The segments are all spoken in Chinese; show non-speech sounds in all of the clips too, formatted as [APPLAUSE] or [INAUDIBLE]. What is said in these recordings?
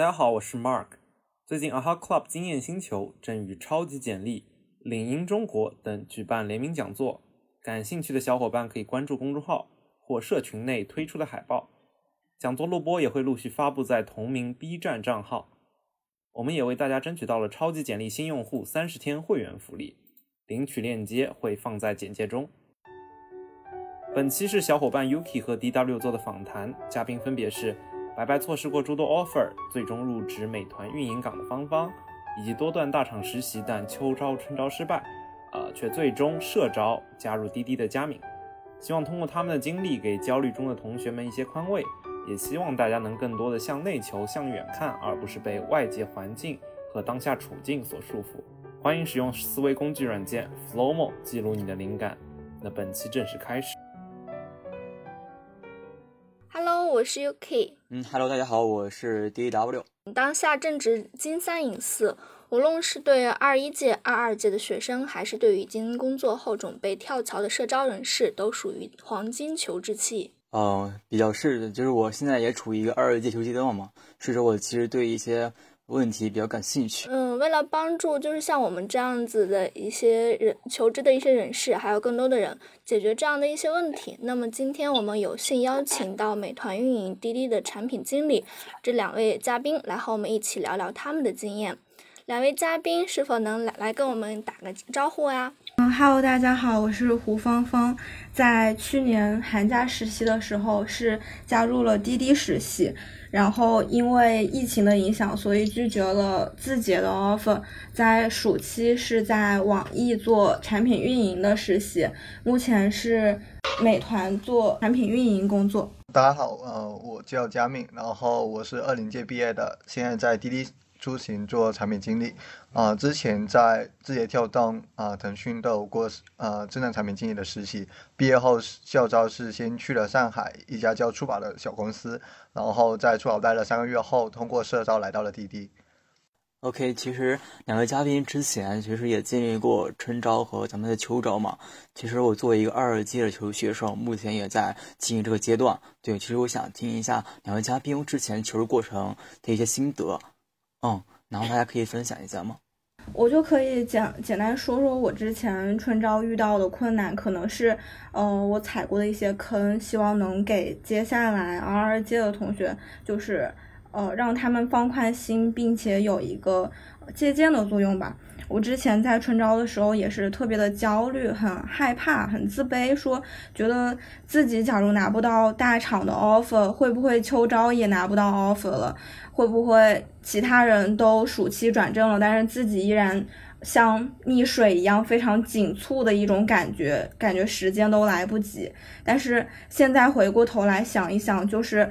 大家好，我是 Mark。最近 AHA Club 经验星球正与超级简历、领英中国等举办联名讲座，感兴趣的小伙伴可以关注公众号或社群内推出的海报。讲座录播也会陆续发布在同名 B 站账号。我们也为大家争取到了超级简历新用户三十天会员福利，领取链接会放在简介中。本期是小伙伴 Yuki 和 DW 做的访谈，嘉宾分别是白白错失过诸多 offer，最终入职美团运营岗的芳芳，以及多段大厂实习但秋招春招失败，呃，却最终社招加入滴滴的佳敏。希望通过他们的经历，给焦虑中的同学们一些宽慰，也希望大家能更多的向内求、向远看，而不是被外界环境和当下处境所束缚。欢迎使用思维工具软件 Flowmo 记录你的灵感。那本期正式开始。我是 UK。嗯，Hello，大家好，我是 DW。当下正值金三银四，无论是对二一届、二二届的学生，还是对于已经工作后准备跳槽的社招人士，都属于黄金求职期。嗯、比较是的，就是我现在也处于一个二二届求职阶段嘛，所以说我其实对一些问题比较感兴趣。嗯，为了帮助就是像我们这样子的一些人求职的一些人士，还有更多的人解决这样的一些问题，那么今天我们有幸邀请到美团运营、滴滴的产品经理这两位嘉宾来和我们一起聊聊他们的经验。两位嘉宾是否能来来跟我们打个招呼啊？嗯，Hello，大家好，我是胡芳芳。在去年寒假实习的时候，是加入了滴滴实习，然后因为疫情的影响，所以拒绝了字节的 offer。在暑期是在网易做产品运营的实习，目前是美团做产品运营工作。大家好，呃，我叫佳敏，然后我是二零届毕业的，现在在滴滴出行做产品经理。啊、之前在字节跳动、啊、腾讯都有过呃智能产品经理的实习。毕业后校招是先去了上海一家叫触宝的小公司，然后在触宝待了三个月后，通过社招来到了滴滴。OK，其实两位嘉宾之前其实也经历过春招和咱们的秋招嘛。其实我作为一个二二届的求学生，目前也在经历这个阶段。对，其实我想听一下两位嘉宾之前求职过程的一些心得，嗯，然后大家可以分享一下吗？我就可以简简单说说我之前春招遇到的困难，可能是，呃，我踩过的一些坑，希望能给接下来二二届的同学，就是，呃，让他们放宽心，并且有一个借鉴的作用吧。我之前在春招的时候也是特别的焦虑，很害怕，很自卑，说觉得自己假如拿不到大厂的 offer，会不会秋招也拿不到 offer 了？会不会其他人都暑期转正了，但是自己依然像溺水一样非常紧促的一种感觉，感觉时间都来不及。但是现在回过头来想一想，就是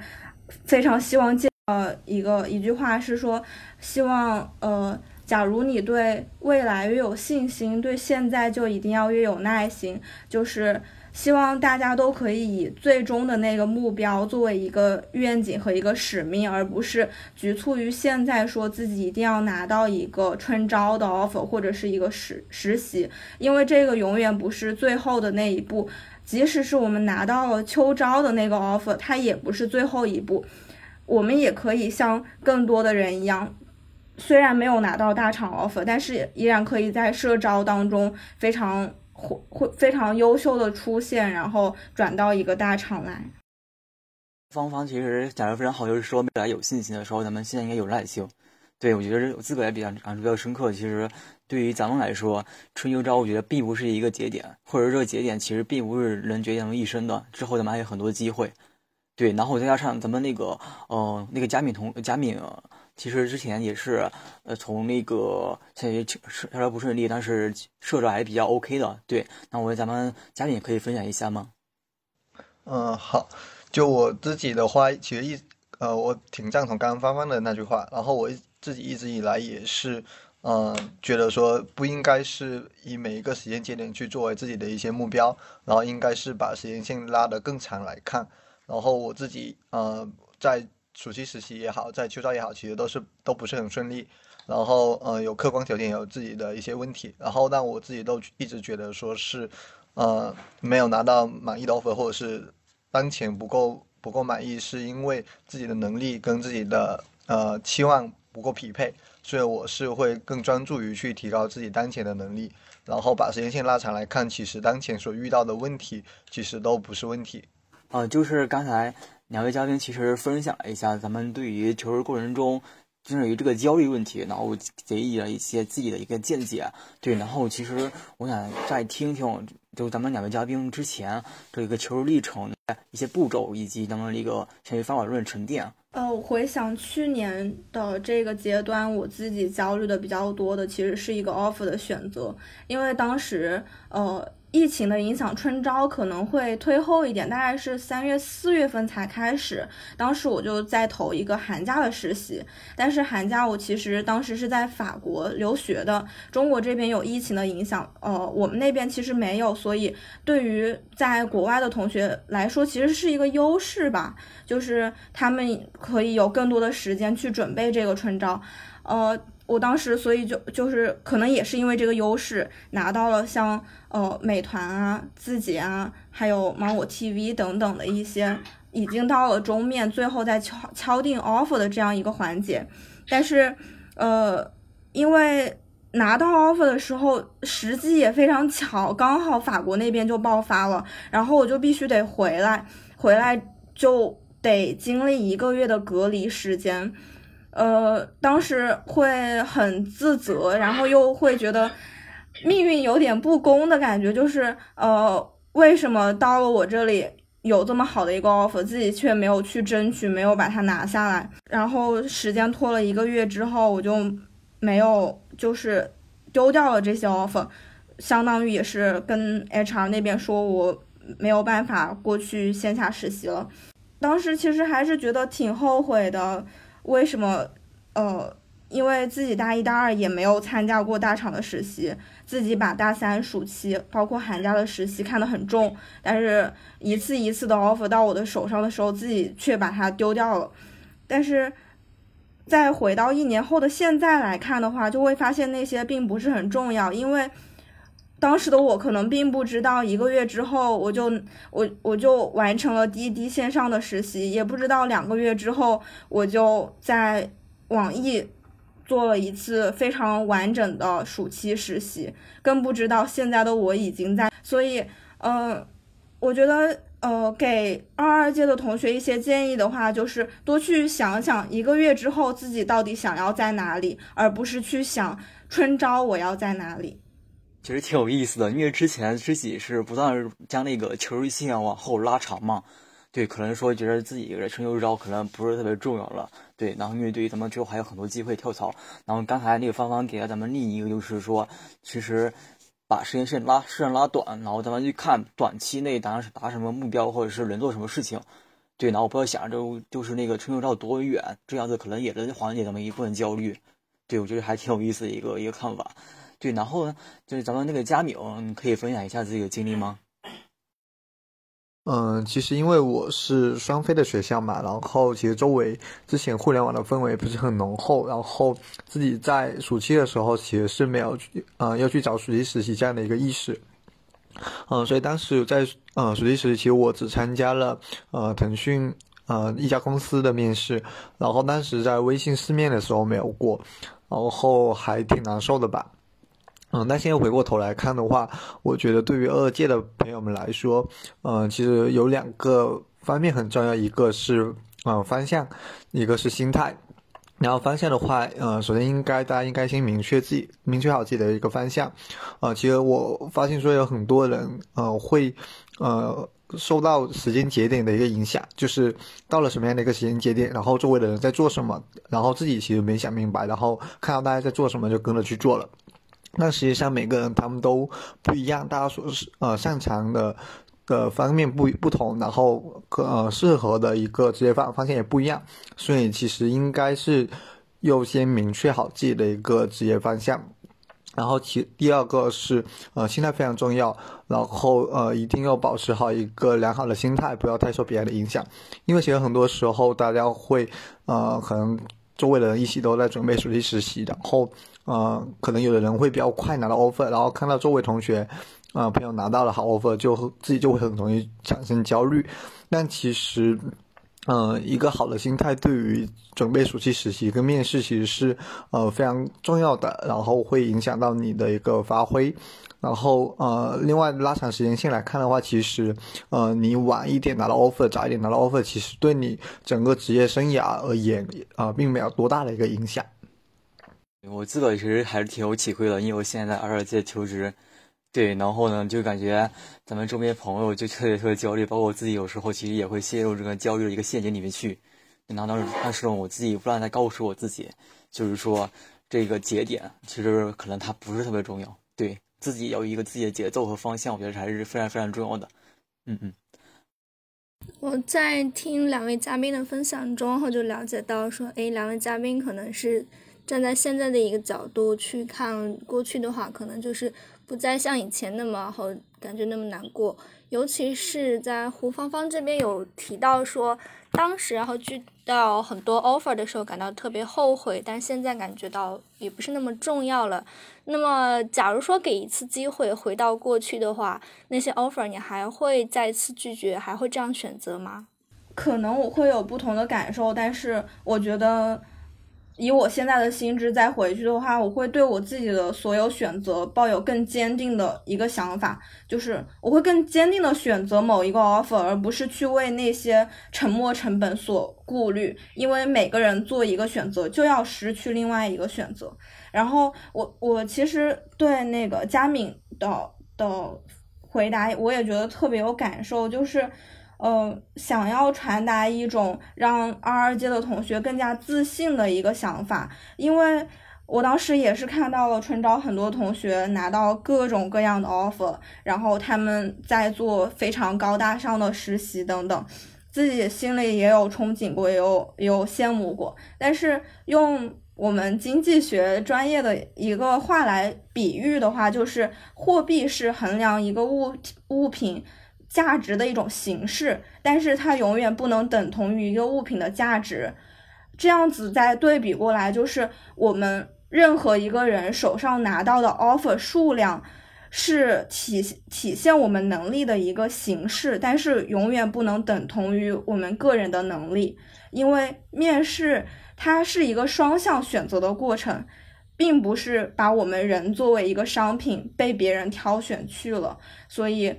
非常希望见呃一个一句话是说，希望呃。假如你对未来越有信心，对现在就一定要越有耐心。就是希望大家都可以以最终的那个目标作为一个愿景和一个使命，而不是局促于现在说自己一定要拿到一个春招的 offer 或者是一个实实习，因为这个永远不是最后的那一步。即使是我们拿到了秋招的那个 offer，它也不是最后一步。我们也可以像更多的人一样。虽然没有拿到大厂 offer，但是依然可以在社招当中非常会会非常优秀的出现，然后转到一个大厂来。芳芳其实讲的非常好，就是说未来有信心的时候，咱们现在应该有耐性。对我觉得我自个也比较感触比较深刻。其实对于咱们来说，春秋招我觉得并不是一个节点，或者这个节点其实并不是能决定一生的。之后咱们还有很多机会。对，然后再加上咱们那个呃那个贾敏同贾敏。其实之前也是，呃，从那个现在社社招不顺利，但是社招还是比较 OK 的。对，那我咱们嘉宾也可以分享一下吗？嗯，好，就我自己的话，其实一呃，我挺赞同刚刚芳芳的那句话。然后我自己一直以来也是，嗯、呃，觉得说不应该是以每一个时间节点去作为自己的一些目标，然后应该是把时间线拉得更长来看。然后我自己呃在。暑期实习也好，在秋招也好，其实都是都不是很顺利。然后，呃，有客观条件，有自己的一些问题。然后，但我自己都一直觉得说是，呃，没有拿到满意的 offer，或者是当前不够不够满意，是因为自己的能力跟自己的呃期望不够匹配，所以我是会更专注于去提高自己当前的能力，然后把时间线拉长来看，其实当前所遇到的问题其实都不是问题。啊，就是刚才两位嘉宾其实分享了一下咱们对于求职过程中。针对于这个焦虑问题，然后给予了一些自己的一个见解。对，然后其实我想再听听，就咱们两位嘉宾之前这个求职历程的一些步骤，以及咱们一个相于方法论沉淀。呃，我回想去年的这个阶段，我自己焦虑的比较多的，其实是一个 offer 的选择，因为当时呃。疫情的影响，春招可能会推后一点，大概是三月、四月份才开始。当时我就在投一个寒假的实习，但是寒假我其实当时是在法国留学的，中国这边有疫情的影响，呃，我们那边其实没有，所以对于在国外的同学来说，其实是一个优势吧，就是他们可以有更多的时间去准备这个春招，呃。我当时，所以就就是可能也是因为这个优势，拿到了像呃美团啊、字节啊，还有芒果 TV 等等的一些，已经到了终面，最后再敲敲定 offer 的这样一个环节。但是，呃，因为拿到 offer 的时候时机也非常巧，刚好法国那边就爆发了，然后我就必须得回来，回来就得经历一个月的隔离时间。呃，当时会很自责，然后又会觉得命运有点不公的感觉，就是呃，为什么到了我这里有这么好的一个 offer，自己却没有去争取，没有把它拿下来？然后时间拖了一个月之后，我就没有就是丢掉了这些 offer，相当于也是跟 HR 那边说我没有办法过去线下实习了。当时其实还是觉得挺后悔的。为什么？呃，因为自己大一、大二也没有参加过大厂的实习，自己把大三暑期包括寒假的实习看得很重，但是一次一次的 offer 到我的手上的时候，自己却把它丢掉了。但是再回到一年后的现在来看的话，就会发现那些并不是很重要，因为。当时的我可能并不知道，一个月之后我就我我就完成了滴滴线上的实习，也不知道两个月之后我就在网易做了一次非常完整的暑期实习，更不知道现在的我已经在。所以，嗯，我觉得，呃，给二二届的同学一些建议的话，就是多去想想一个月之后自己到底想要在哪里，而不是去想春招我要在哪里。其实挺有意思的，因为之前自己是不断将那个求职期往后拉长嘛，对，可能说觉得自己春秋招可能不是特别重要了，对，然后因为对于咱们之后还有很多机会跳槽，然后刚才那个芳芳给了咱们另一个就是说，其实把时间线拉时间拉短，然后咱们去看短期内当然是达什么目标或者是能做什么事情，对，然后不要想着就是那个春秋招多远，这样子可能也能缓解咱们一部分焦虑，对我觉得还挺有意思的一个一个看法。对，然后呢，就是咱们那个佳敏，你可以分享一下自己的经历吗？嗯，其实因为我是双非的学校嘛，然后其实周围之前互联网的氛围不是很浓厚，然后自己在暑期的时候其实是没有去，呃，要去找暑期实习这样的一个意识。嗯，所以当时在呃暑期实习，其实我只参加了呃腾讯呃一家公司的面试，然后当时在微信试面的时候没有过，然后还挺难受的吧。嗯，那现在回过头来看的话，我觉得对于二届的朋友们来说，嗯，其实有两个方面很重要，一个是嗯方向，一个是心态。然后方向的话，呃，首先应该大家应该先明确自己，明确好自己的一个方向。呃，其实我发现说有很多人，呃，会呃受到时间节点的一个影响，就是到了什么样的一个时间节点，然后周围的人在做什么，然后自己其实没想明白，然后看到大家在做什么就跟着去做了。那实际上每个人他们都不一样，大家所是呃擅长的的方面不不同，然后呃适合的一个职业方方向也不一样，所以其实应该是优先明确好自己的一个职业方向，然后其第二个是呃心态非常重要，然后呃一定要保持好一个良好的心态，不要太受别人的影响，因为其实很多时候大家会呃可能周围的人一起都在准备暑期实习，然后。呃，可能有的人会比较快拿到 offer，然后看到周围同学，啊朋友拿到了好 offer，就自己就会很容易产生焦虑。但其实，嗯，一个好的心态对于准备暑期实习跟面试其实是呃非常重要的，然后会影响到你的一个发挥。然后呃，另外拉长时间线来看的话，其实呃你晚一点拿到 offer，早一点拿到 offer，其实对你整个职业生涯而言啊，并没有多大的一个影响。我自个其实还是挺有体会的，因为我现在在二届求职。对，然后呢，就感觉咱们周边朋友就特别特别焦虑，包括我自己有时候其实也会陷入这个焦虑的一个陷阱里面去。然后当时但是我自己不断在告诉我自己，就是说这个节点其实可能它不是特别重要，对自己有一个自己的节奏和方向，我觉得还是非常非常重要的。嗯嗯。我在听两位嘉宾的分享中，后就了解到说，哎，两位嘉宾可能是站在现在的一个角度去看过去的话，可能就是。不再像以前那么好，感觉那么难过。尤其是在胡芳芳这边有提到说，当时然后遇到很多 offer 的时候感到特别后悔，但现在感觉到也不是那么重要了。那么，假如说给一次机会回到过去的话，那些 offer 你还会再次拒绝，还会这样选择吗？可能我会有不同的感受，但是我觉得。以我现在的心智再回去的话，我会对我自己的所有选择抱有更坚定的一个想法，就是我会更坚定的选择某一个 offer，而不是去为那些沉没成本所顾虑。因为每个人做一个选择，就要失去另外一个选择。然后我我其实对那个佳敏的的回答，我也觉得特别有感受，就是。呃，想要传达一种让二二届的同学更加自信的一个想法，因为我当时也是看到了春招很多同学拿到各种各样的 offer，然后他们在做非常高大上的实习等等，自己心里也有憧憬过，也有也有羡慕过。但是用我们经济学专业的一个话来比喻的话，就是货币是衡量一个物物品。价值的一种形式，但是它永远不能等同于一个物品的价值。这样子再对比过来，就是我们任何一个人手上拿到的 offer 数量是体体现我们能力的一个形式，但是永远不能等同于我们个人的能力。因为面试它是一个双向选择的过程，并不是把我们人作为一个商品被别人挑选去了，所以。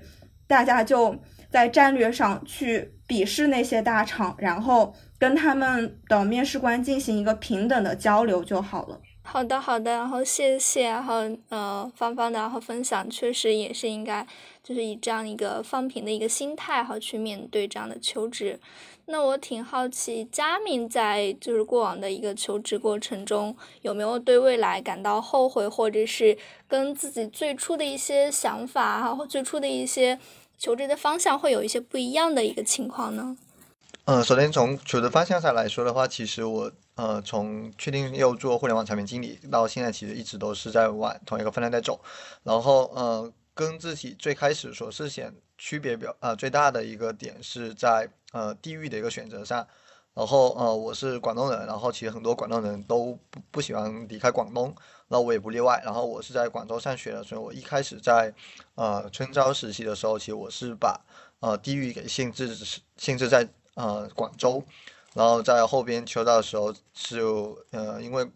大家就在战略上去鄙视那些大厂，然后跟他们的面试官进行一个平等的交流就好了。好的，好的，然后谢谢，然后呃，芳芳的然后分享，确实也是应该，就是以这样一个放平的一个心态，好去面对这样的求职。那我挺好奇，佳敏在就是过往的一个求职过程中，有没有对未来感到后悔，或者是跟自己最初的一些想法，哈，或最初的一些。求职的方向会有一些不一样的一个情况呢。嗯，首先从求职方向上来说的话，其实我呃从确定要做互联网产品经理到现在，其实一直都是在往同一个方向在走。然后呃，跟自己最开始所设想区别表呃最大的一个点是在呃地域的一个选择上。然后呃我是广东人，然后其实很多广东人都不不喜欢离开广东。那我也不例外。然后我是在广州上学的，所以我一开始在呃春招实习的时候，其实我是把呃地域给限制限制在呃广州。然后在后边秋招的时候，就呃因为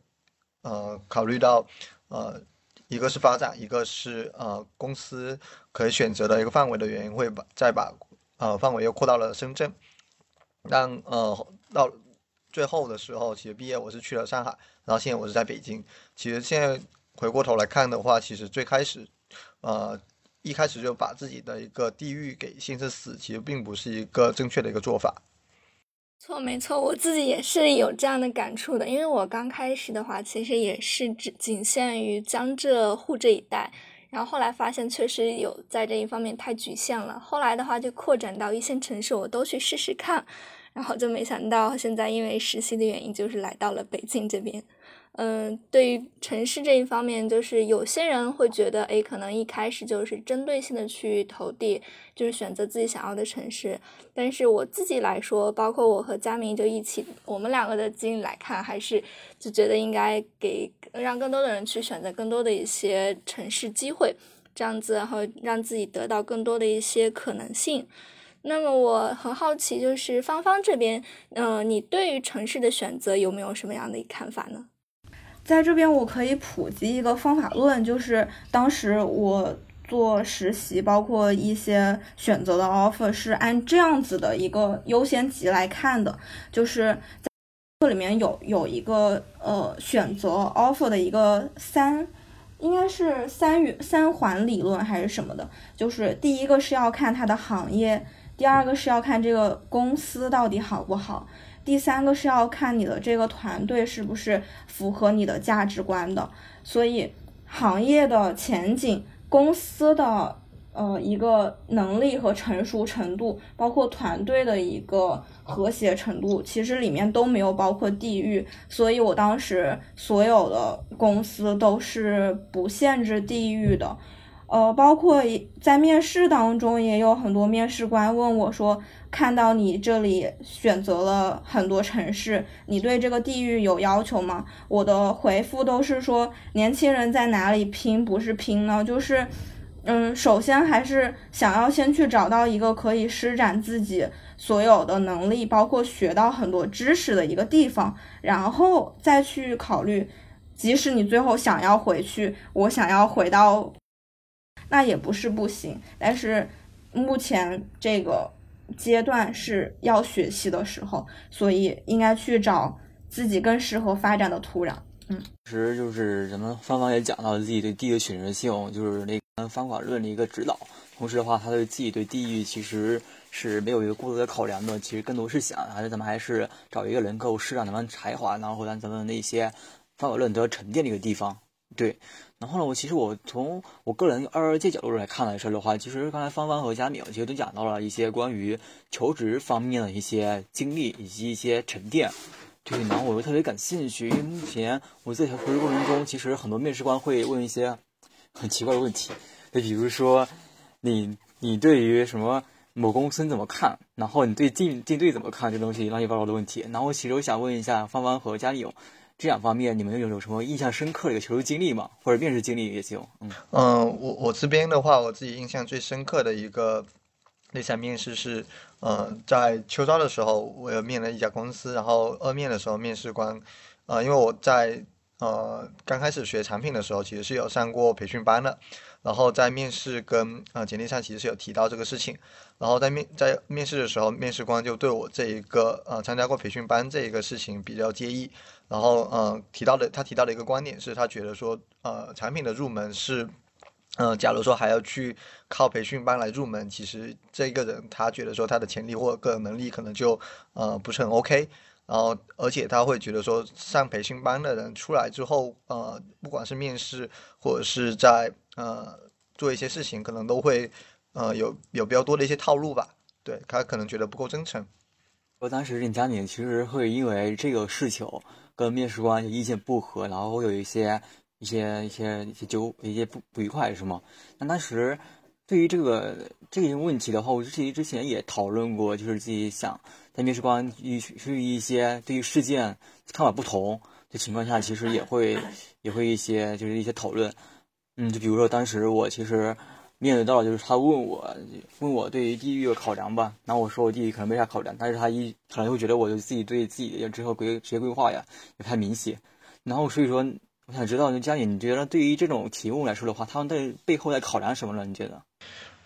呃考虑到呃一个是发展，一个是呃公司可以选择的一个范围的原因，会把再把呃范围又扩到了深圳。但呃到最后的时候，其实毕业我是去了上海。然后现在我是在北京。其实现在回过头来看的话，其实最开始，呃，一开始就把自己的一个地域给限制死，其实并不是一个正确的一个做法。错，没错，我自己也是有这样的感触的。因为我刚开始的话，其实也是只仅限于江浙沪这一带，然后后来发现确实有在这一方面太局限了。后来的话就扩展到一线城市，我都去试试看。然后就没想到，现在因为实习的原因，就是来到了北京这边。嗯，对于城市这一方面，就是有些人会觉得，哎，可能一开始就是针对性的去投递，就是选择自己想要的城市。但是我自己来说，包括我和佳明就一起，我们两个的经历来看，还是就觉得应该给让更多的人去选择更多的一些城市机会，这样子，然后让自己得到更多的一些可能性。那么我很好奇，就是芳芳这边，嗯，你对于城市的选择有没有什么样的看法呢？在这边我可以普及一个方法论，就是当时我做实习，包括一些选择的 offer 是按这样子的一个优先级来看的，就是在这里面有有一个呃选择 offer 的一个三。应该是三元三环理论还是什么的，就是第一个是要看它的行业，第二个是要看这个公司到底好不好，第三个是要看你的这个团队是不是符合你的价值观的。所以行业的前景，公司的。呃，一个能力和成熟程度，包括团队的一个和谐程度，其实里面都没有包括地域，所以我当时所有的公司都是不限制地域的。呃，包括在面试当中，也有很多面试官问我说：“看到你这里选择了很多城市，你对这个地域有要求吗？”我的回复都是说：“年轻人在哪里拼不是拼呢，就是。”嗯，首先还是想要先去找到一个可以施展自己所有的能力，包括学到很多知识的一个地方，然后再去考虑，即使你最后想要回去，我想要回到，那也不是不行。但是目前这个阶段是要学习的时候，所以应该去找自己更适合发展的土壤。嗯，其实就是咱们芳芳也讲到自己对地的选择性，就是那个方法论的一个指导。同时的话，他对自己对地域其实是没有一个过多的考量的，其实更多是想还是咱们还是找一个能够施展咱们才华，然后让咱们那些方法论得到沉淀的一个地方。对，然后呢，我其实我从我个人二二届角度来看来说的话，其实刚才芳芳和佳敏其实都讲到了一些关于求职方面的一些经历以及一些沉淀。对，然后我又特别感兴趣，因为目前我在求职过程中，其实很多面试官会问一些很奇怪的问题，就比如说你你对于什么某公司怎么看，然后你对进进队怎么看，这东西乱七八糟的问题。然后其实我想问一下芳芳和佳丽，这两方面你们有有什么印象深刻的一个求职经历吗？或者面试经历也行。嗯嗯，我我这边的话，我自己印象最深刻的一个那场面试是。呃，在秋招的时候，我有面了一家公司，然后二面的时候，面试官，呃，因为我在呃刚开始学产品的时候，其实是有上过培训班的，然后在面试跟呃简历上其实是有提到这个事情，然后在面在面试的时候，面试官就对我这一个呃参加过培训班这一个事情比较介意，然后嗯提到的他提到的一个观点是他觉得说呃产品的入门是。嗯，假如说还要去靠培训班来入门，其实这个人他觉得说他的潜力或个人能力可能就呃不是很 OK，然后而且他会觉得说上培训班的人出来之后，呃，不管是面试或者是在呃做一些事情，可能都会呃有有比较多的一些套路吧，对他可能觉得不够真诚。我当时任佳敏其实会因为这个事情跟面试官意见不合，然后有一些。一些一些一些纠一些不不愉快是吗？那当时对于这个这个问题的话，我自己之前也讨论过，就是自己想在面试官与是一些对于事件看法不同的情况下，其实也会也会一些就是一些讨论。嗯，就比如说当时我其实面对到就是他问我问我对于地域的考量吧，然后我说我地域可能没啥考量，但是他一可能会觉得我就自己对自己的之后规职业规划呀也太明显，然后所以说。我想知道，就佳颖，你觉得对于这种题目来说的话，他们在背后在考量什么呢？你觉得？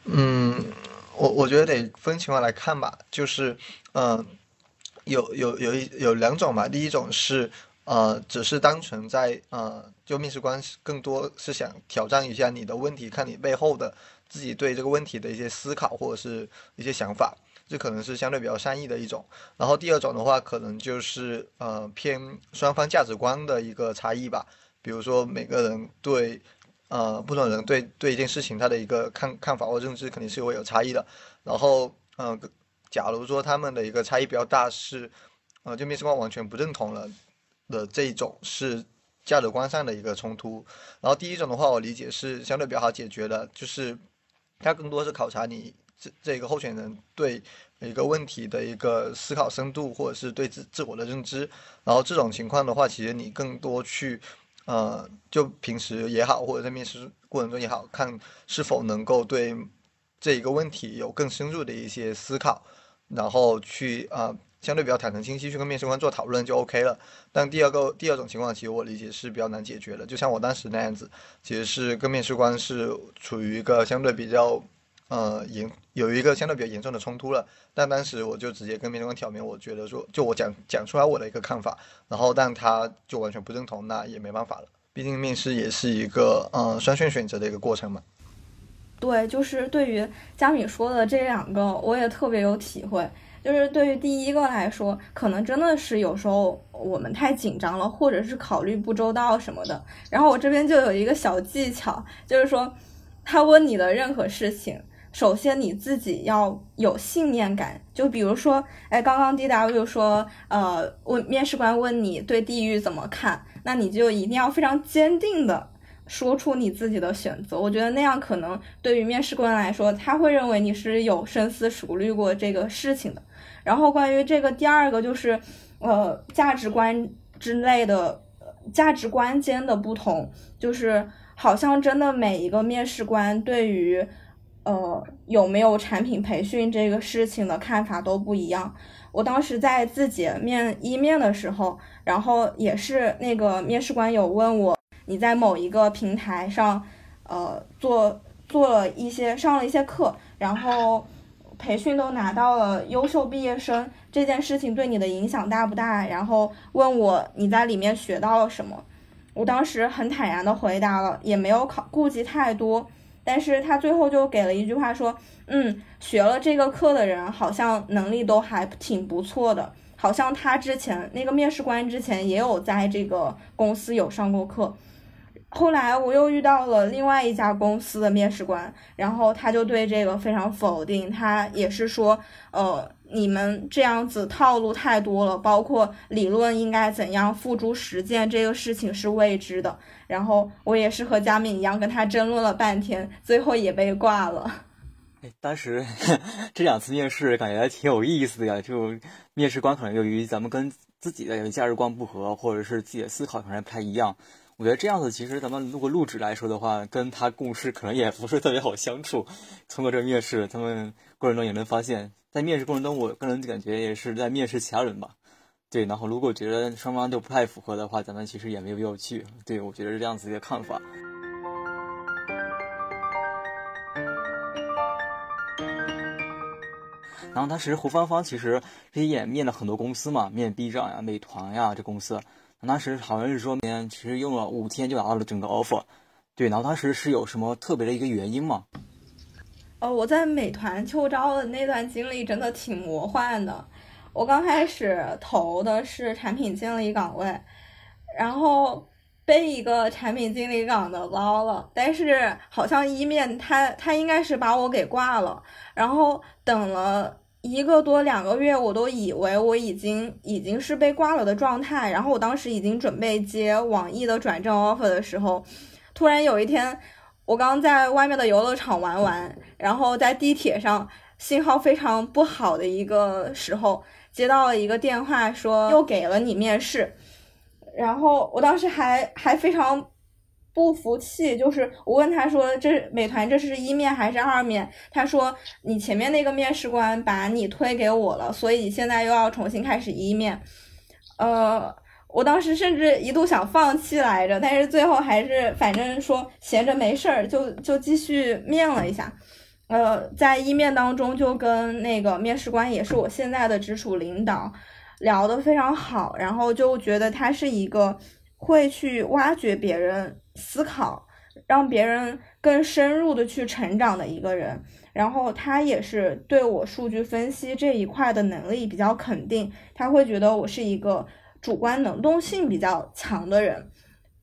嗯，我我觉得得分情况来看吧。就是，嗯，有有有一有两种吧。第一种是，呃，只是单纯在呃，就面试官更多是想挑战一下你的问题，看你背后的自己对这个问题的一些思考或者是一些想法，这可能是相对比较善意的一种。然后第二种的话，可能就是呃偏双方价值观的一个差异吧。比如说，每个人对，呃，不同人对对一件事情他的一个看看法或认知肯定是会有差异的。然后，嗯，假如说他们的一个差异比较大，是，呃，就面试官完全不认同了的这一种是价值观上的一个冲突。然后第一种的话，我理解是相对比较好解决的，就是他更多是考察你这这个候选人对一个问题的一个思考深度，或者是对自自我的认知。然后这种情况的话，其实你更多去。呃，就平时也好，或者在面试过程中也好，看是否能够对这一个问题有更深入的一些思考，然后去啊。相对比较坦诚清晰去跟面试官做讨论就 OK 了。但第二个第二种情况，其实我理解是比较难解决的。就像我当时那样子，其实是跟面试官是处于一个相对比较呃严有一个相对比较严重的冲突了。但当时我就直接跟面试官挑明，我觉得说就我讲讲出来我的一个看法，然后但他就完全不认同，那也没办法了。毕竟面试也是一个呃双选选择的一个过程嘛。对，就是对于佳敏说的这两个，我也特别有体会。就是对于第一个来说，可能真的是有时候我们太紧张了，或者是考虑不周到什么的。然后我这边就有一个小技巧，就是说，他问你的任何事情，首先你自己要有信念感。就比如说，哎，刚刚 D W 说，呃，问面试官问你对地狱怎么看，那你就一定要非常坚定的说出你自己的选择。我觉得那样可能对于面试官来说，他会认为你是有深思熟虑过这个事情的。然后关于这个第二个就是，呃，价值观之类的，价值观间的不同，就是好像真的每一个面试官对于，呃，有没有产品培训这个事情的看法都不一样。我当时在自己面一面的时候，然后也是那个面试官有问我，你在某一个平台上，呃，做做了一些上了一些课，然后。培训都拿到了优秀毕业生，这件事情对你的影响大不大？然后问我你在里面学到了什么？我当时很坦然的回答了，也没有考顾及太多。但是他最后就给了一句话说，嗯，学了这个课的人好像能力都还挺不错的，好像他之前那个面试官之前也有在这个公司有上过课。后来我又遇到了另外一家公司的面试官，然后他就对这个非常否定，他也是说，呃，你们这样子套路太多了，包括理论应该怎样付诸实践，这个事情是未知的。然后我也是和佳敏一样跟他争论了半天，最后也被挂了。哎，当时 [LAUGHS] 这两次面试感觉挺有意思的呀，就面试官可能由于咱们跟自己的价值观不合，或者是自己的思考可能不太一样。我觉得这样子，其实咱们如果录制来说的话，跟他共事可能也不是特别好相处。通过这个面试，他们过程中也能发现，在面试过程中，我个人感觉也是在面试其他人吧。对，然后如果觉得双方都不太符合的话，咱们其实也没有必要去。对，我觉得是这样子一个看法。然后当时胡芳芳其实这也面了很多公司嘛，面 B 站呀、美团呀这公司。当时好像是说，明其实用了五天就拿到了整个 offer，对。然后当时是有什么特别的一个原因吗？哦，我在美团秋招的那段经历真的挺魔幻的。我刚开始投的是产品经理岗位，然后被一个产品经理岗的捞了，但是好像一面他他应该是把我给挂了，然后等了。一个多两个月，我都以为我已经已经是被挂了的状态。然后我当时已经准备接网易的转正 offer 的时候，突然有一天，我刚在外面的游乐场玩完，然后在地铁上信号非常不好的一个时候，接到了一个电话，说又给了你面试。然后我当时还还非常。不服气，就是我问他说：“这美团这是一面还是二面？”他说：“你前面那个面试官把你推给我了，所以现在又要重新开始一面。”呃，我当时甚至一度想放弃来着，但是最后还是反正说闲着没事儿，就就继续面了一下。呃，在一面当中就跟那个面试官也是我现在的直属领导聊得非常好，然后就觉得他是一个会去挖掘别人。思考，让别人更深入的去成长的一个人，然后他也是对我数据分析这一块的能力比较肯定，他会觉得我是一个主观能动性比较强的人。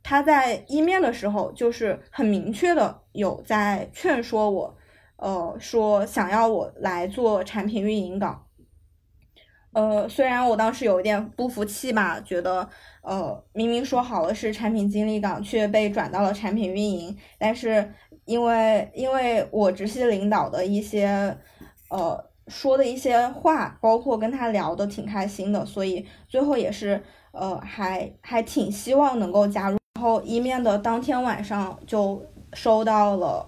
他在一面的时候就是很明确的有在劝说我，呃，说想要我来做产品运营岗。呃，虽然我当时有一点不服气吧，觉得。呃，明明说好了是产品经理岗，却被转到了产品运营。但是因为因为我直系领导的一些呃说的一些话，包括跟他聊的挺开心的，所以最后也是呃还还挺希望能够加入。然后一面的当天晚上就收到了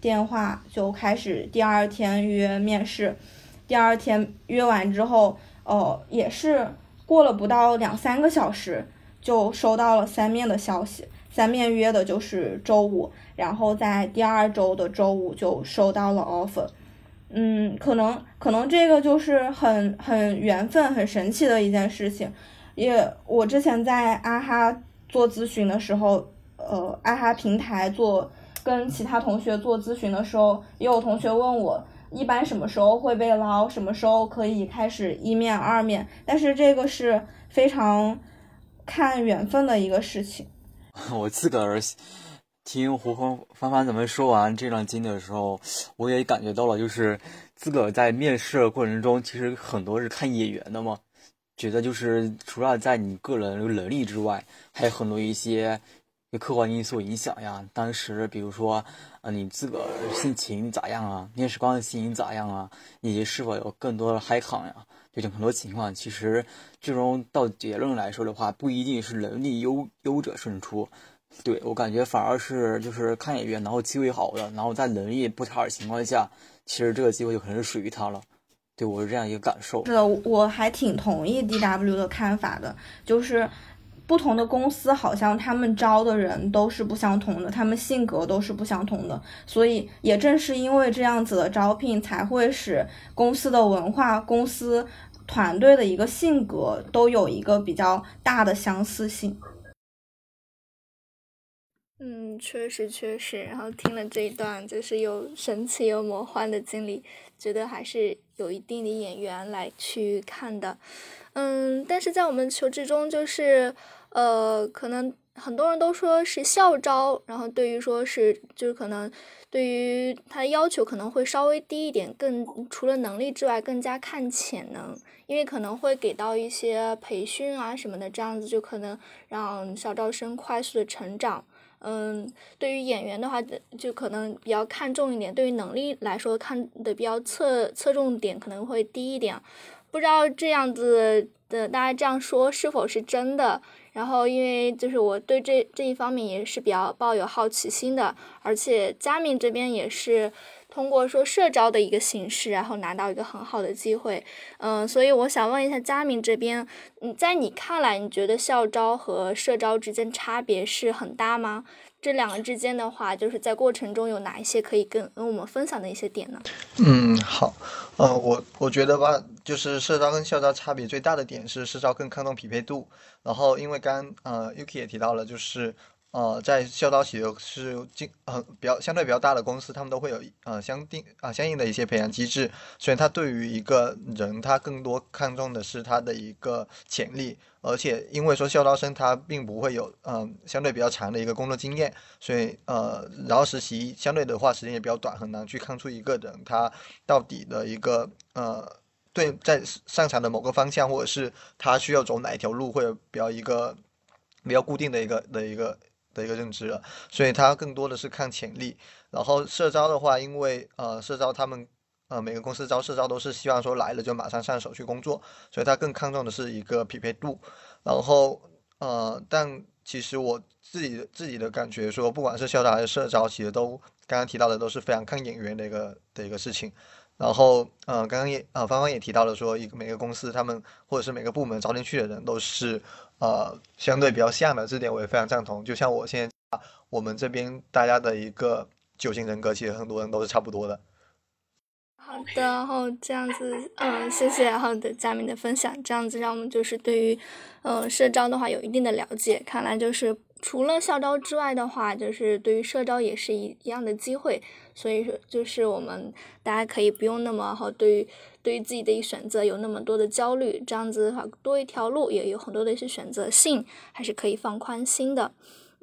电话就开始第二天约面试，第二天约完之后，呃，也是过了不到两三个小时，就收到了三面的消息。三面约的就是周五，然后在第二周的周五就收到了 offer。嗯，可能可能这个就是很很缘分、很神奇的一件事情。也我之前在阿哈做咨询的时候，呃，阿哈平台做跟其他同学做咨询的时候，也有同学问我，一般什么时候会被捞，什么时候可以开始一面、二面？但是这个是非常看缘分的一个事情。[LAUGHS] 我自个儿听胡芳芳芳咱们说完这段经历的时候，我也感觉到了，就是自个儿在面试过程中，其实很多是看眼缘的嘛。觉得就是除了在你个人能力之外，还有很多一些客观因素影响呀。当时比如说，呃，你自个儿心情咋样啊？面试官的心情咋样啊？以及是否有更多的嗨抗呀？就这很多情况，其实最终到结论来说的话，不一定是能力优优者胜出。对我感觉反而是就是看演员，然后机会好的，然后在能力不差的情况下，其实这个机会就可能是属于他了。对我是这样一个感受。是的，我还挺同意 D W 的看法的，就是不同的公司好像他们招的人都是不相同的，他们性格都是不相同的，所以也正是因为这样子的招聘，才会使公司的文化、公司团队的一个性格都有一个比较大的相似性。嗯，确实确实。然后听了这一段，就是有神奇又魔幻的经历，觉得还是有一定的演员来去看的。嗯，但是在我们求职中，就是呃，可能很多人都说是校招，然后对于说是就是可能对于他的要求可能会稍微低一点，更除了能力之外，更加看潜能，因为可能会给到一些培训啊什么的，这样子就可能让校招生快速的成长。嗯，对于演员的话，就可能比较看重一点；对于能力来说，看的比较侧侧重点可能会低一点。不知道这样子的大家这样说是否是真的？然后，因为就是我对这这一方面也是比较抱有好奇心的，而且佳敏这边也是。通过说社招的一个形式，然后拿到一个很好的机会，嗯，所以我想问一下佳敏这边，嗯，在你看来，你觉得校招和社招之间差别是很大吗？这两个之间的话，就是在过程中有哪一些可以跟跟我们分享的一些点呢？嗯，好，呃，我我觉得吧，就是社招跟校招差别最大的点是社招更看重匹配度，然后因为刚呃 Yuki 也提到了，就是。呃，在校招企业是经呃比较相对比较大的公司，他们都会有呃相定啊相应的一些培养机制，所以他对于一个人，他更多看重的是他的一个潜力，而且因为说校招生他并不会有嗯相对比较长的一个工作经验，所以呃然后实习相对的话时间也比较短，很难去看出一个人他到底的一个呃对在擅长的某个方向，或者是他需要走哪一条路，会有比较一个比较固定的一个的一个。的一个认知了，所以他更多的是看潜力。然后社招的话，因为呃社招他们呃每个公司招社招都是希望说来了就马上上手去工作，所以他更看重的是一个匹配度。然后呃，但其实我自己自己的感觉说，不管是校招还是社招，其实都刚刚提到的都是非常看眼缘的一个的一个事情。然后呃，刚刚也呃芳芳也提到了说，一个每个公司他们或者是每个部门招进去的人都是。呃，相对比较像的这点我也非常赞同。就像我现在，我们这边大家的一个九型人格，其实很多人都是差不多的。好的，然后这样子，嗯，谢谢好的嘉宾的分享，这样子让我们就是对于，嗯，社招的话有一定的了解。看来就是除了校招之外的话，就是对于社招也是一一样的机会。所以说，就是我们大家可以不用那么好，对于对于自己的一选择有那么多的焦虑，这样子的话多一条路也有很多的一些选择性，还是可以放宽心的。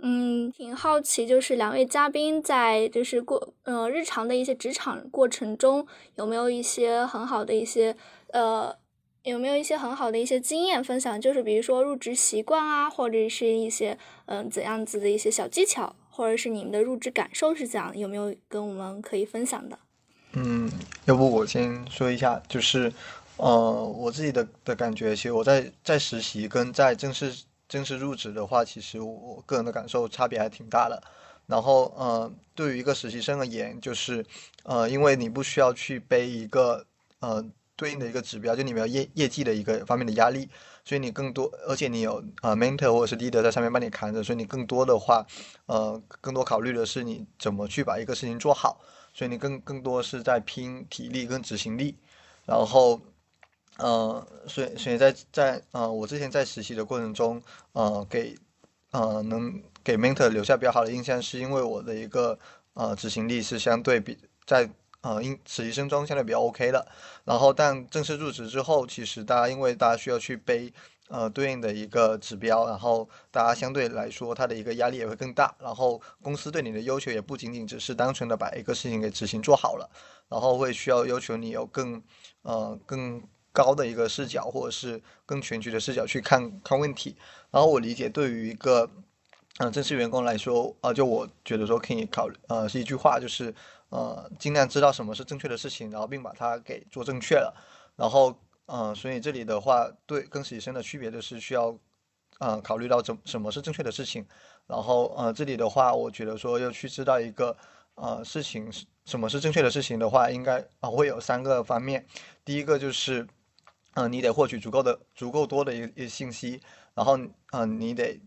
嗯，挺好奇，就是两位嘉宾在就是过呃日常的一些职场过程中，有没有一些很好的一些呃有没有一些很好的一些经验分享？就是比如说入职习惯啊，或者是一些嗯怎样子的一些小技巧。或者是你们的入职感受是怎样？有没有跟我们可以分享的？嗯，要不我先说一下，就是，呃，我自己的的感觉，其实我在在实习跟在正式正式入职的话，其实我个人的感受差别还挺大的。然后呃，对于一个实习生而言，就是呃，因为你不需要去背一个呃对应的一个指标，就你没有业业绩的一个方面的压力，所以你更多，而且你有呃 mentor 或者是 leader 在上面帮你扛着，所以你更多的话，呃，更多考虑的是你怎么去把一个事情做好，所以你更更多是在拼体力跟执行力，然后。呃，所以所以在在呃，我之前在实习的过程中，呃，给呃能给 mentor 留下比较好的印象，是因为我的一个呃执行力是相对比在呃应实习生中相对比较 OK 的。然后，但正式入职之后，其实大家因为大家需要去背呃对应的一个指标，然后大家相对来说他的一个压力也会更大。然后公司对你的要求也不仅仅只是单纯的把一个事情给执行做好了，然后会需要要求你有更呃更。高的一个视角，或者是更全局的视角去看看问题。然后我理解，对于一个嗯正式员工来说，啊，就我觉得说可以考虑，呃，是一句话，就是呃，尽量知道什么是正确的事情，然后并把它给做正确了。然后，嗯，所以这里的话，对跟实习生的区别就是需要，呃，考虑到怎什么是正确的事情。然后，呃，这里的话，我觉得说要去知道一个呃事情是什么是正确的事情的话，应该啊会有三个方面。第一个就是。嗯，你得获取足够的、足够多的一一信息，然后，嗯，你得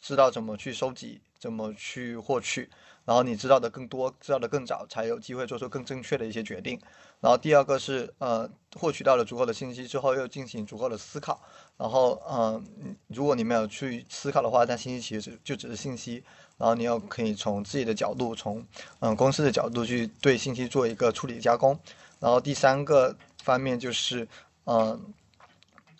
知道怎么去收集，怎么去获取，然后你知道的更多，知道的更早，才有机会做出更正确的一些决定。然后第二个是，呃，获取到了足够的信息之后，又进行足够的思考。然后，嗯，如果你没有去思考的话，那信息其实就只是信息。然后你要可以从自己的角度，从嗯公司的角度去对信息做一个处理加工。然后第三个方面就是。嗯，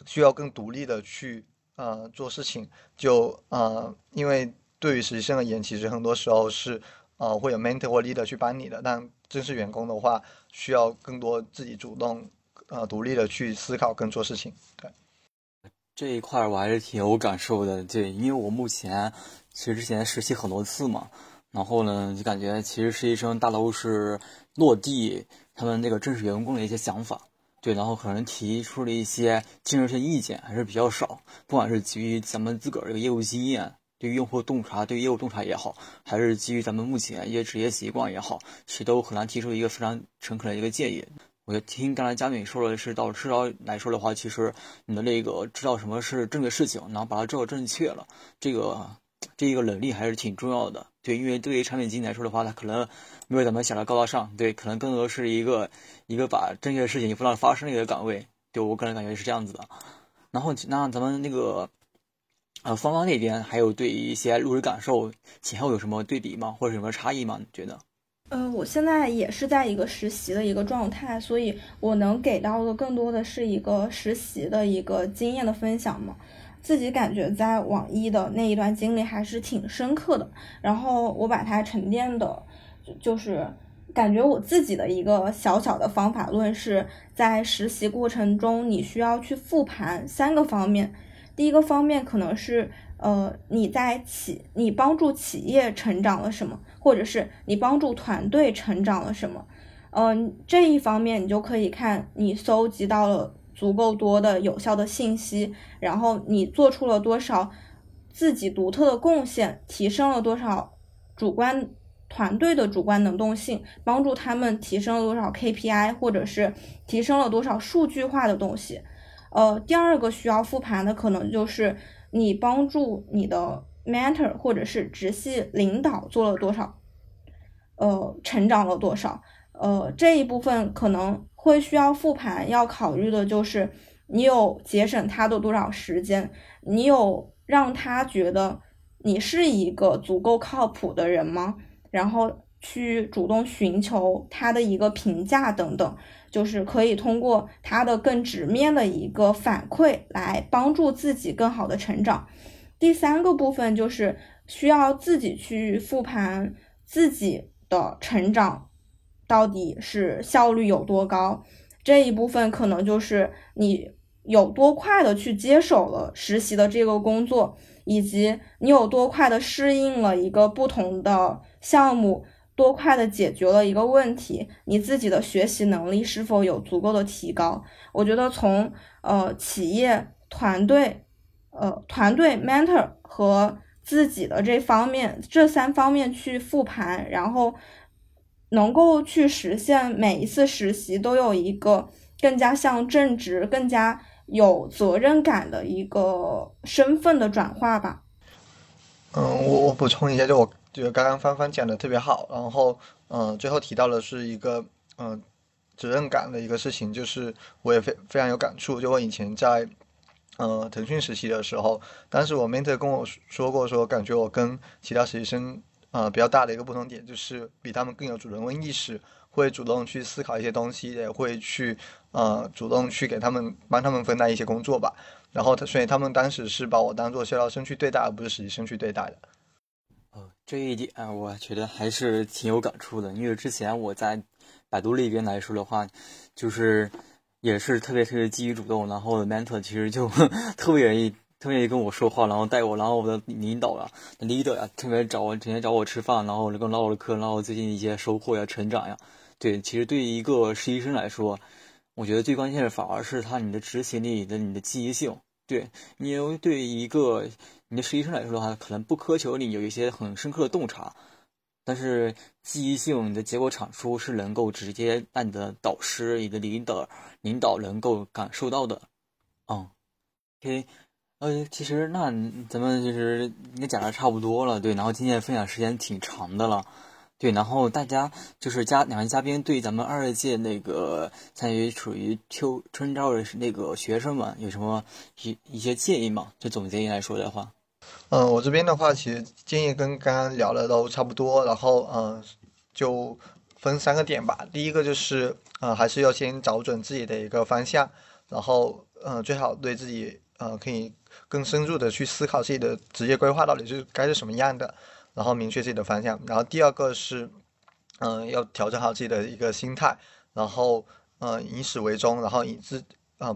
需要更独立的去呃做事情，就呃，因为对于实习生而言，其实很多时候是呃会有 mentor 或 leader 去帮你的，但正式员工的话，需要更多自己主动呃独立的去思考跟做事情。对，这一块我还是挺有感受的，对，因为我目前其实之前实习很多次嘛，然后呢就感觉其实实习生大都是落地他们那个正式员工的一些想法。对，然后可能提出了一些建设性意见还是比较少，不管是基于咱们自个儿这个业务经验，对用户洞察，对业务洞察也好，还是基于咱们目前一些职业习惯也好，其实都很难提出一个非常诚恳的一个建议。我就听刚才嘉敏说的是，到至少来说的话，其实你的那个知道什么是正确事情，然后把它做正确了，这个。这一个能力还是挺重要的，对，因为对于产品经理来说的话，他可能没有咱们想的高大上，对，可能更多是一个一个把正确的事情不让发生的一个岗位，对我个人感觉是这样子的。然后，那咱们那个呃芳芳那边还有对一些入职感受前后有什么对比吗？或者有什么差异吗？你觉得？呃，我现在也是在一个实习的一个状态，所以我能给到的更多的是一个实习的一个经验的分享嘛。自己感觉在网易的那一段经历还是挺深刻的，然后我把它沉淀的，就是感觉我自己的一个小小的方法论是在实习过程中，你需要去复盘三个方面。第一个方面可能是，呃，你在企你帮助企业成长了什么，或者是你帮助团队成长了什么，嗯，这一方面你就可以看你搜集到了。足够多的有效的信息，然后你做出了多少自己独特的贡献，提升了多少主观团队的主观能动性，帮助他们提升了多少 KPI，或者是提升了多少数据化的东西。呃，第二个需要复盘的可能就是你帮助你的 mentor 或者是直系领导做了多少，呃，成长了多少。呃，这一部分可能。会需要复盘，要考虑的就是你有节省他的多少时间，你有让他觉得你是一个足够靠谱的人吗？然后去主动寻求他的一个评价等等，就是可以通过他的更直面的一个反馈来帮助自己更好的成长。第三个部分就是需要自己去复盘自己的成长。到底是效率有多高？这一部分可能就是你有多快的去接手了实习的这个工作，以及你有多快的适应了一个不同的项目，多快的解决了一个问题，你自己的学习能力是否有足够的提高？我觉得从呃企业团队、呃团队 mentor 和自己的这方面这三方面去复盘，然后能够去实现每一次实习都有一个更加像正职、更加有责任感的一个身份的转化吧。嗯，我我补充一下，就我觉得刚刚芳芳讲的特别好，然后嗯，最后提到的是一个嗯责任感的一个事情，就是我也非非常有感触。就我以前在呃腾讯实习的时候，当时我 mentor 跟我说过，说感觉我跟其他实习生呃比较大的一个不同点，就是比他们更有主人翁意识，会主动去思考一些东西，也会去呃主动去给他们帮他们分担一些工作吧。然后他，所以他们当时是把我当做校招生去对待，而不是实习生去对待的。这一点我觉得还是挺有感触的，因为之前我在百度里边来说的话，就是也是特别特别积极主动，然后 mentor 其实就 [LAUGHS] 特别愿意特别愿意跟我说话，然后带我，然后我的领导呀、leader 呀，特别找我，整天找我吃饭，然后跟唠唠嗑，唠我最近一些收获呀、成长呀。对，其实对于一个实习生来说。我觉得最关键的反而是他你的执行力的你的积极性，对，你对一个你的实习生来说的话，可能不苛求你有一些很深刻的洞察，但是记忆性你的结果产出是能够直接让你的导师、你的领导、领导能够感受到的。嗯，OK，呃，其实那咱们就是应该讲的差不多了，对，然后今天分享时间挺长的了。对，然后大家就是嘉两位嘉宾对咱们二届那个参与处于秋春招的那个学生们有什么一一些建议吗？就总结来说的话，嗯，我这边的话，其实建议跟刚刚聊的都差不多，然后嗯，就分三个点吧。第一个就是呃，还是要先找准自己的一个方向，然后嗯，最好对自己呃可以更深入的去思考自己的职业规划到底是该是什么样的。然后明确自己的方向，然后第二个是，嗯，要调整好自己的一个心态，然后，嗯，以始为终，然后以自，啊，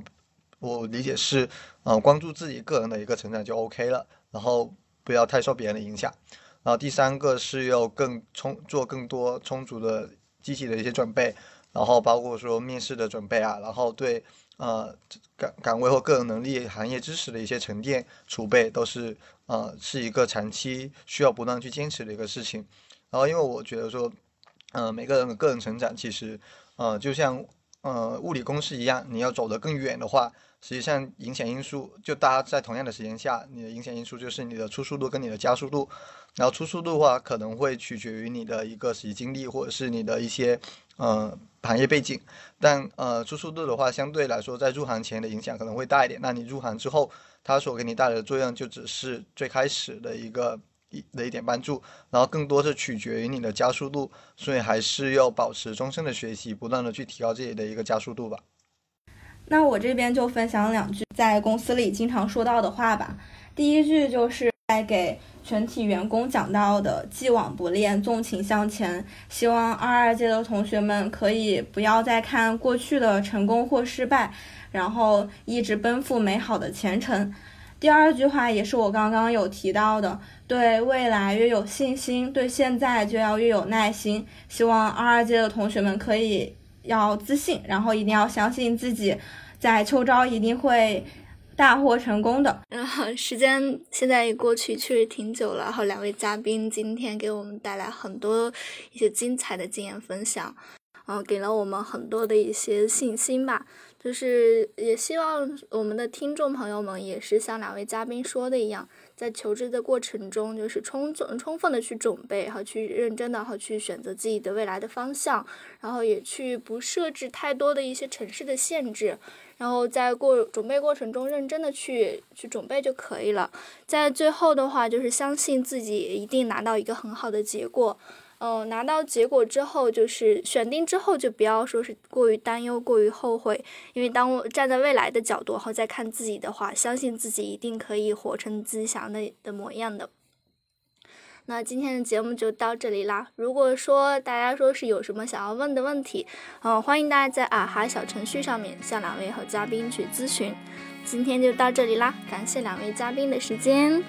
我理解是，嗯，关注自己个人的一个成长就 OK 了，然后不要太受别人的影响。然后第三个是要更充做更多充足的积极的一些准备，然后包括说面试的准备啊，然后对。呃，岗岗位或个人能力、行业知识的一些沉淀储备，都是呃是一个长期需要不断去坚持的一个事情。然后，因为我觉得说，呃，每个人的个人成长，其实呃就像呃物理公式一样，你要走得更远的话，实际上影响因素就大家在同样的时间下，你的影响因素就是你的初速度跟你的加速度。然后初速度的话，可能会取决于你的一个实习经历，或者是你的一些呃。行业背景，但呃，出速度的话，相对来说，在入行前的影响可能会大一点。那你入行之后，它所给你带来的作用就只是最开始的一个一的一点帮助，然后更多是取决于你的加速度。所以还是要保持终身的学习，不断的去提高自己的一个加速度吧。那我这边就分享两句在公司里经常说到的话吧。第一句就是在给。全体员工讲到的“既往不恋，纵情向前”，希望二二届的同学们可以不要再看过去的成功或失败，然后一直奔赴美好的前程。第二句话也是我刚刚有提到的，对未来越有信心，对现在就要越有耐心。希望二二届的同学们可以要自信，然后一定要相信自己，在秋招一定会。大获成功的。[LAUGHS] 然后时间现在也过去，确实挺久了。然后两位嘉宾今天给我们带来很多一些精彩的经验分享，然后给了我们很多的一些信心吧。就是也希望我们的听众朋友们也是像两位嘉宾说的一样，在求职的过程中，就是充足充分的去准备然后去认真的然后去选择自己的未来的方向，然后也去不设置太多的一些城市的限制。然后在过准备过程中，认真的去去准备就可以了。在最后的话，就是相信自己一定拿到一个很好的结果。嗯，拿到结果之后，就是选定之后，就不要说是过于担忧、过于后悔。因为当我站在未来的角度，然后再看自己的话，相信自己一定可以活成自己想的的模样的。那今天的节目就到这里啦。如果说大家说是有什么想要问的问题，嗯，欢迎大家在啊哈小程序上面向两位和嘉宾去咨询。今天就到这里啦，感谢两位嘉宾的时间。